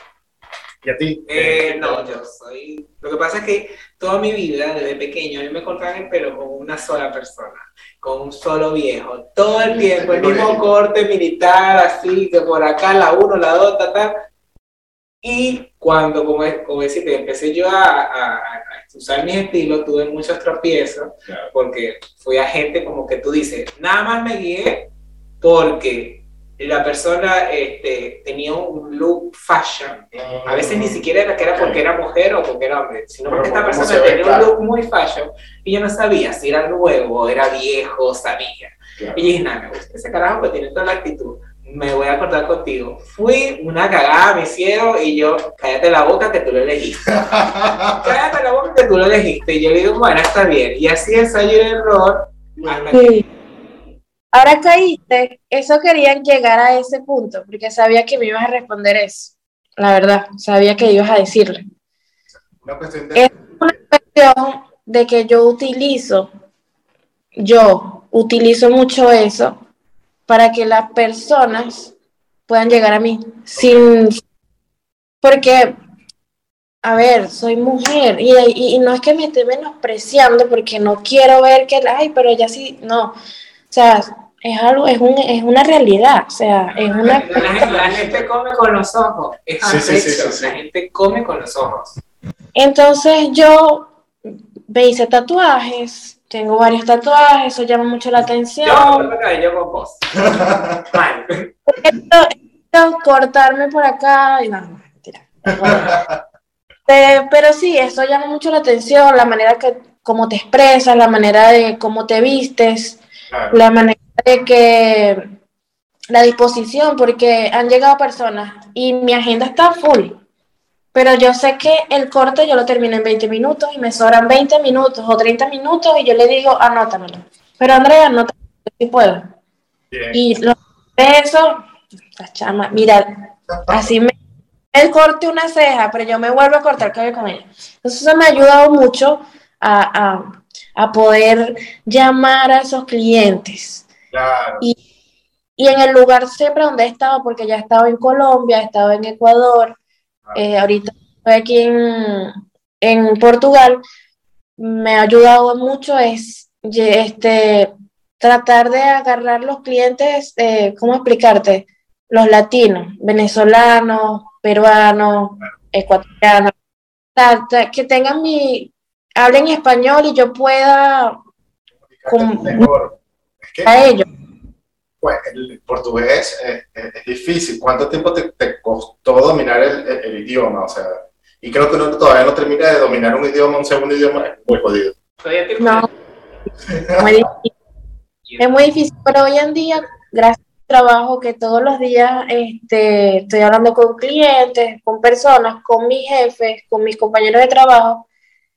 ¿Y a ti? Eh, no, yo soy... Lo que pasa es que toda mi vida, desde pequeño, a mí me cortaban el pelo con una sola persona, con un solo viejo. Todo el tiempo, el mismo corte militar, así, que por acá la uno, la dos, ta, ta y cuando, como, como decirte, empecé yo a, a, a, usar mi estilo, tuve muchos tropiezos, porque fui a gente como que tú dices, nada más me guié porque la persona este, tenía un look fashion. A veces ni siquiera era que era porque era mujer o porque era hombre, sino porque esta persona tenía un look muy fashion y yo no sabía si era nuevo, era viejo, sabía. Y dije, nada, me gusta ese carajo que tiene toda la actitud me voy a acordar contigo. Fui una cagada, me hicieron y yo, cállate la boca que tú lo elegiste. cállate la boca que tú lo elegiste. Y yo le digo, bueno, está bien. Y así ensayo el error. Sí. Ahora caíste, eso querían llegar a ese punto, porque sabía que me ibas a responder eso. La verdad, sabía que ibas a decirle. Es una cuestión de que yo utilizo, yo utilizo mucho eso para que las personas puedan llegar a mí sin porque a ver, soy mujer y, y, no es que me esté menospreciando porque no quiero ver que, ay, pero ya sí, no, o sea, es algo, es, un, es una realidad, o sea, es una... La, gente come con los ojos, es sí, sí, sí, la gente come con los ojos. Entonces yo me hice tatuajes, tengo varios tatuajes, eso llama mucho la atención. Yo, yo con vos. esto, cortarme por acá y no, mentira. Eh, pero sí, eso llama mucho la atención, la manera que, cómo te expresas, la manera de cómo te vistes, la manera de que, la disposición, porque han llegado personas y mi agenda está full pero yo sé que el corte yo lo termino en 20 minutos y me sobran 20 minutos o 30 minutos y yo le digo, anótamelo. Pero Andrea, anótamelo si puedo. Y lo eso, la chama, mira, así me el corte una ceja, pero yo me vuelvo a cortar el cabello con ella. Entonces eso me ha ayudado mucho a, a poder llamar a esos clientes. Claro. Y, y en el lugar siempre donde he estado, porque ya he estado en Colombia, he estado en Ecuador, eh, ahorita estoy aquí en, en Portugal, me ha ayudado mucho es este, tratar de agarrar los clientes, eh, ¿cómo explicarte? Los latinos, venezolanos, peruanos, ecuatorianos, que tengan mi, hablen español y yo pueda con- Mejor. Es que a ellos. pues, el portugués es, es- es difícil. ¿Cuánto tiempo te, te costó dominar el, el- el idioma? O sea, y creo que uno todavía no termina de dominar un idioma, un segundo idioma, es muy jodido. Todavía tiene- No, muy difícil. Es muy difícil, pero hoy en día, gracias al trabajo que todos los días este, estoy hablando con clientes, con personas, con mis jefes, con mis compañeros de trabajo,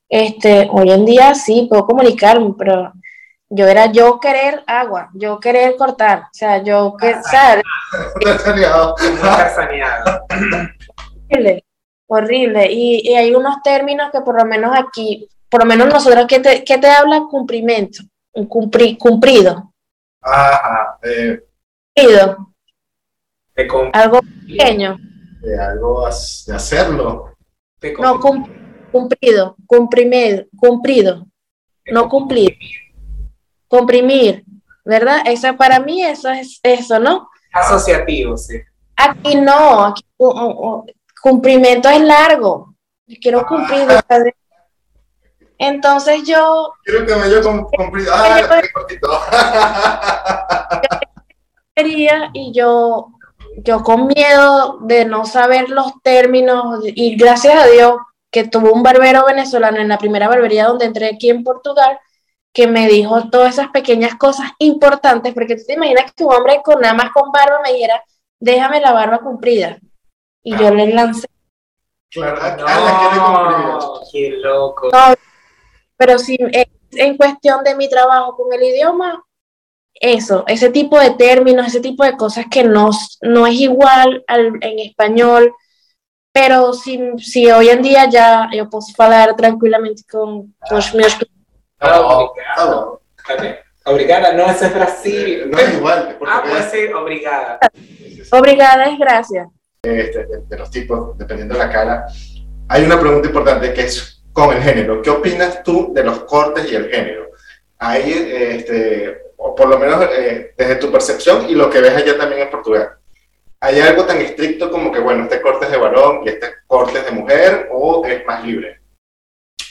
este, hoy en día sí puedo comunicarme, pero yo era yo querer agua, yo querer cortar, o sea, yo que, horrible, horrible. Y, y hay unos términos que por lo menos aquí, por lo menos nosotros, ¿qué te, qué te habla cumplimiento? Un cumpri- cumplido, Ajá, eh, cumplido, Te algo pequeño. de algo de hacerlo. te No, cum- cumplido, cumprido, cumplido, no cumplir, comprimir, ¿verdad? Eso para mí eso es eso, ¿no? Asociativo, sí. Aquí no, aquí, uh, uh, uh, cumplimiento es largo, Yo quiero cumplir. ¿sabes? Entonces yo Quiero que me yo con, con- Ah, quería y yo, yo con miedo de no saber los términos y gracias a Dios que tuvo un barbero venezolano en la primera barbería donde entré aquí en Portugal que me dijo todas esas pequeñas cosas importantes porque tú te imaginas que un hombre con nada más con barba me dijera déjame la barba cumplida y yo le lancé. Claro, ah, la. No, qué loco. No, pero sí, eh, en cuestión de mi trabajo con el idioma, eso, ese tipo de términos, ese tipo de cosas que no, no es igual al, en español, pero si, si hoy en día ya yo puedo hablar tranquilamente con los meus No. Obrigada, no, eso es Brasil. no es igual. es Ah, puede ser obrigada. Obrigada es gracias. este, de, de los tipos, dependiendo de la cara. Hay una pregunta importante que es con el género. ¿Qué opinas tú de los cortes y el género? Ahí, este, o por lo menos eh, desde tu percepción y lo que ves allá también en Portugal. ¿Hay algo tan estricto como que, bueno, este corte es de varón y este corte es de mujer o es más libre?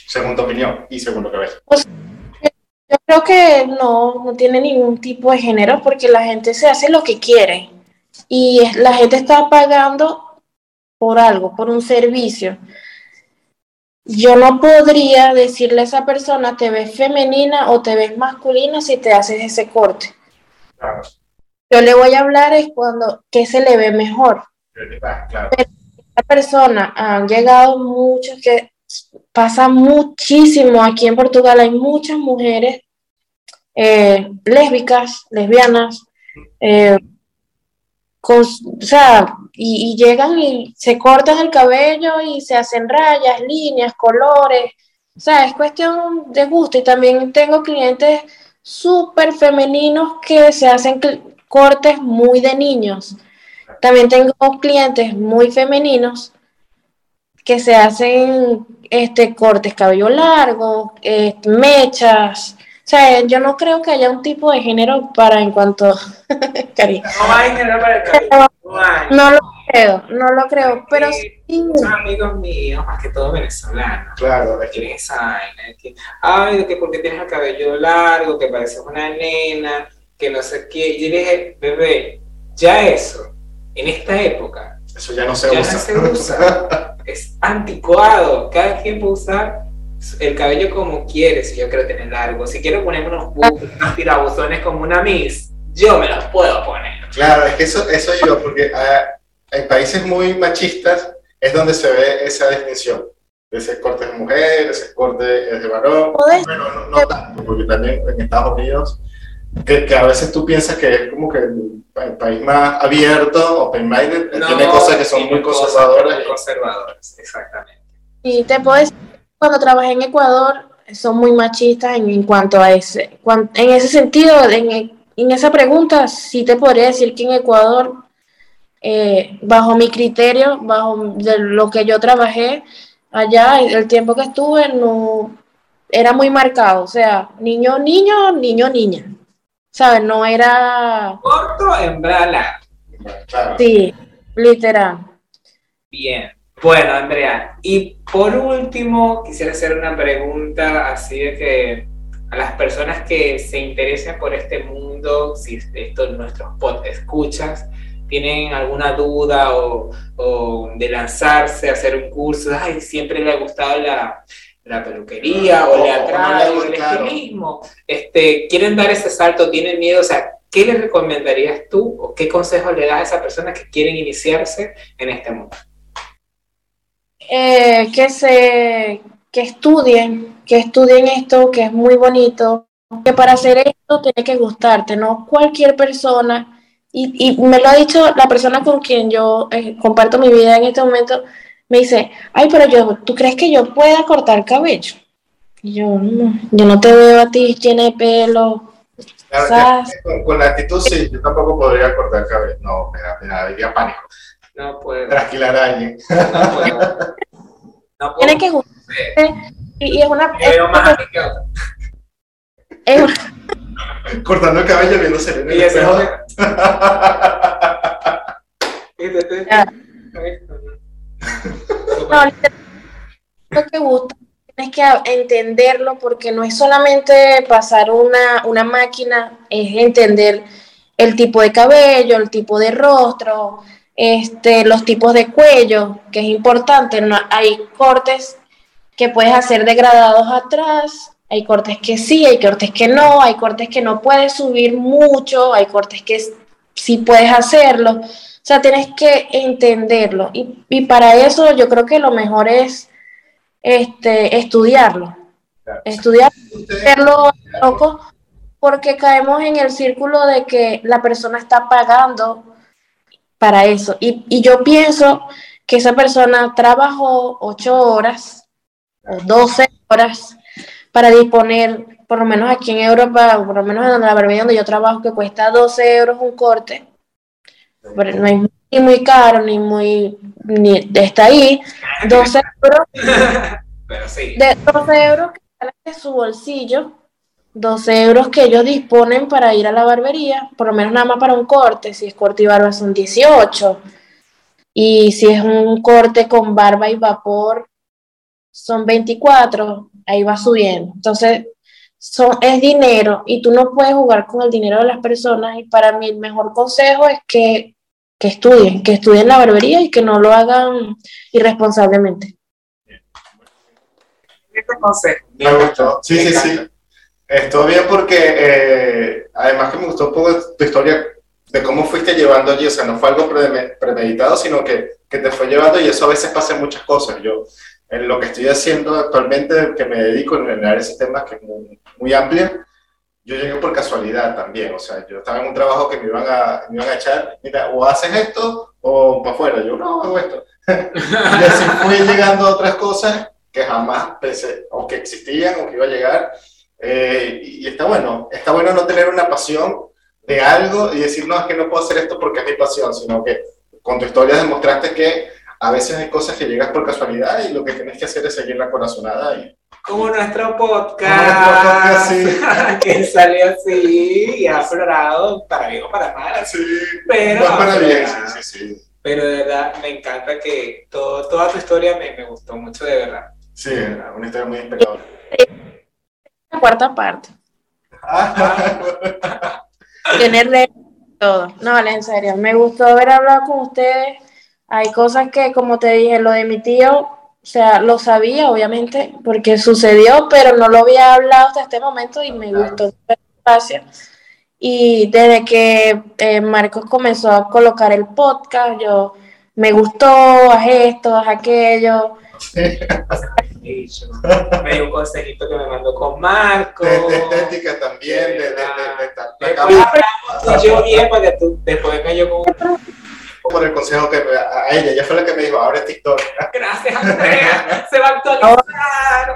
Según tu opinión y según lo que ves. Yo creo que no, no tiene ningún tipo de género porque la gente se hace lo que quiere y la gente está pagando por algo, por un servicio. Yo no podría decirle a esa persona te ves femenina o te ves masculina si te haces ese corte. Claro. Yo le voy a hablar es cuando qué se le ve mejor. Ah, claro. Esta persona han llegado muchos que pasa muchísimo aquí en Portugal. Hay muchas mujeres eh, lésbicas, lesbianas, eh, o sea, y, y llegan y se cortan el cabello y se hacen rayas, líneas, colores. O sea, es cuestión de gusto. Y también tengo clientes súper femeninos que se hacen cortes muy de niños. También tengo clientes muy femeninos que se hacen este cortes cabello largo, eh, mechas. O sea, yo no creo que haya un tipo de género para en cuanto cariño. No hay género para el cabello. No hay. No lo creo, no lo creo, pero sí. Muchos amigos míos, más que todo venezolanos, Claro, que- esa vaina. de que, ay, que porque tienes el cabello largo, que pareces una nena, que no sé qué. Y yo dije, bebé, ya eso, en esta época, eso ya no se ya usa. no se usa. es anticuado. Cada quien puede usar el cabello como quiere. Si yo quiero tener largo, si quiero ponerme unos, unos tirabuzones como una miss, yo me los puedo poner. Claro, es que eso, eso yo, porque ah, en países muy machistas es donde se ve esa distinción. Ese corte es de mujer, ese corte es de varón. Bueno, no, no tanto, porque también en Estados Unidos, que, que a veces tú piensas que es como que el, el país más abierto, open-minded, tiene cosas que son muy conservadoras. muy conservadoras, exactamente. Y te puedo decir, cuando trabajé en Ecuador, son muy machistas en, cuanto a ese. en ese sentido, en, en, esa pregunta, sí te podría decir que en Ecuador, eh, bajo mi criterio, bajo de lo que yo trabajé allá, el tiempo que estuve, no era muy marcado. O sea, niño, niño, niño, niña. ¿Sabes? No era. Corto en brala. Sí, literal. Bien. Bueno, Andrea, y por último, quisiera hacer una pregunta así de que a las personas que se interesen por este mundo, si esto nuestros pod escuchas, tienen alguna duda o, de lanzarse a hacer un curso, ay, siempre le ha gustado la, peluquería o le atrae el estilismo, este, quieren dar ese salto, tienen miedo, o sea, ¿qué les recomendarías tú o qué consejo le das a esas personas que quieren iniciarse en este mundo? Eh, que se que estudien, que estudien esto, que es muy bonito, que para hacer esto tiene que gustarte, no cualquier persona, y, y me lo ha dicho la persona con quien yo eh, comparto mi vida en este momento, me dice, ay, pero yo, ¿tú crees que yo pueda cortar cabello? Y yo, no, yo no te veo a ti llena de pelo. con, la actitud sí, yo tampoco podría cortar cabello, no, me da, me daría pánico. No puedo. Tranquilar a alguien. No puedo. No puedo. Tiene que. Y, es una. Es, veo más otra. Es una... Cortando el cabello viendo sereno. Y ese No, lo que gusta tienes que entenderlo porque no es solamente pasar una, una máquina, es entender el tipo de cabello, el tipo de rostro, este, los tipos de cuello, que es importante. No, hay cortes que puedes hacer degradados atrás, hay cortes que sí, hay cortes que no, hay cortes que no puedes subir mucho, hay cortes que sí puedes hacerlo. O sea, tienes que entenderlo. Y, y para eso yo creo que lo mejor es este, estudiarlo. Estudiarlo poco, porque caemos en el círculo de que la persona está pagando para eso. Y, y yo pienso que esa persona trabajó ocho horas o doce horas para disponer, por lo menos aquí en Europa, o por lo menos en la barbería donde yo trabajo, que cuesta 12 euros un corte, pero no es ni muy caro, ni muy, ni está ahí, 12 euros, pero sí. de 12 euros que salen de su bolsillo, 12 euros que ellos disponen para ir a la barbería, por lo menos nada más para un corte, si es corte y barba son 18, y si es un corte con barba y vapor son 24, ahí va subiendo. Entonces, son, es dinero y tú no puedes jugar con el dinero de las personas. Y para mí el mejor consejo es que, que estudien, que estudien la barbería y que no lo hagan irresponsablemente. Este consejo. Me gustó. Sí, sí, sí. Estuvo bien porque eh, además que me gustó un poco tu historia de cómo fuiste llevando allí, o sea, no fue algo premeditado, sino que, que, te fue llevando y eso a veces pasa en muchas cosas. Yo, en lo que estoy haciendo actualmente, que me dedico en el área de sistemas, que es muy, muy amplia, yo llegué por casualidad también, o sea, yo estaba en un trabajo que me iban a, me iban a echar, mira, o haces esto o para afuera, yo no hago esto. y así fui llegando a otras cosas que jamás pensé, o que existían, o que iba a llegar, eh, y, está bueno, está bueno no tener una pasión de algo y decir, no, es que no puedo hacer esto porque es mi pasión, sino que con tu historia demostraste que a veces hay cosas que llegas por casualidad y lo que tienes que hacer es seguir la corazonada y... Como nuestro podcast, que salió así y ha florado para bien o para mal. Sí, pero, para bien, sí, sí, sí. Pero de verdad me encanta que todo, toda tu historia me, me gustó mucho, de verdad. Sí, una historia muy inspiradora la cuarta parte. Tener todo. No, en serio. Me gustó haber hablado con ustedes. Hay cosas que, como te dije, lo de mi tío, o sea, lo sabía, obviamente, porque sucedió, pero no lo había hablado hasta este momento y me gustó. Gracias. Y desde que eh, Marcos comenzó a colocar el podcast, yo me gustó, haz esto, haz aquello. me dio un consejito que me mandó con Marco. De, estética también, de, de, de, de, yo bien para que tú después yo con por el consejo que me, a ella, ella fue la que me dijo, abre TikTok. Gracias, Andrea. Se va a actualizar.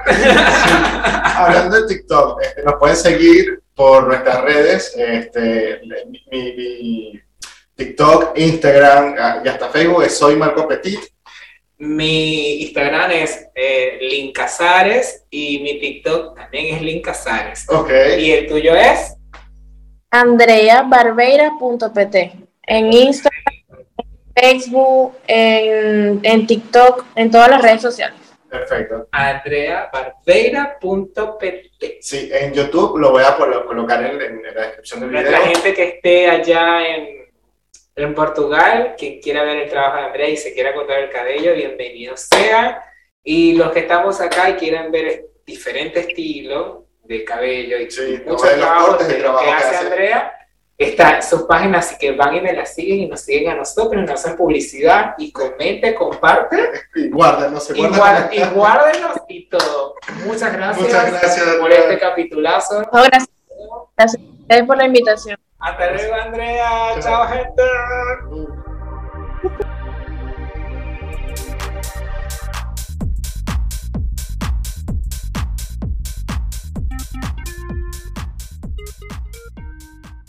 Hablando de TikTok, este, nos pueden seguir por nuestras redes, este, mi, mi TikTok, Instagram y hasta Facebook es Soy Marco Petit. Mi Instagram es eh, Link Casares y mi TikTok también es Link Casares. Ok. ¿Y el tuyo es? andreabarbeira.pt en Instagram, Facebook, en, en, TikTok, en todas las redes sociales. Perfecto. andreabarbeira.pt Sí, en YouTube lo voy a colocar en, en la descripción del video. La gente que esté allá en en Portugal, quien quiera ver el trabajo de Andrea y se quiera cortar el cabello, bienvenido sea. Y los que estamos acá y quieran ver diferentes estilos de cabello y sí, muchos trabajos de trabajo que, hace Andrea, está sus páginas, así que van y me las siguen y nos siguen a nosotros, nos hacen publicidad y comente, comparte. Y guárdenos, y, guárdenos. y guárdenos y todo. Muchas gracias, Muchas gracias por este capitulazo. Oh, gracias. Gracias por la invitación. Hasta luego, Andrea. Chao, gente.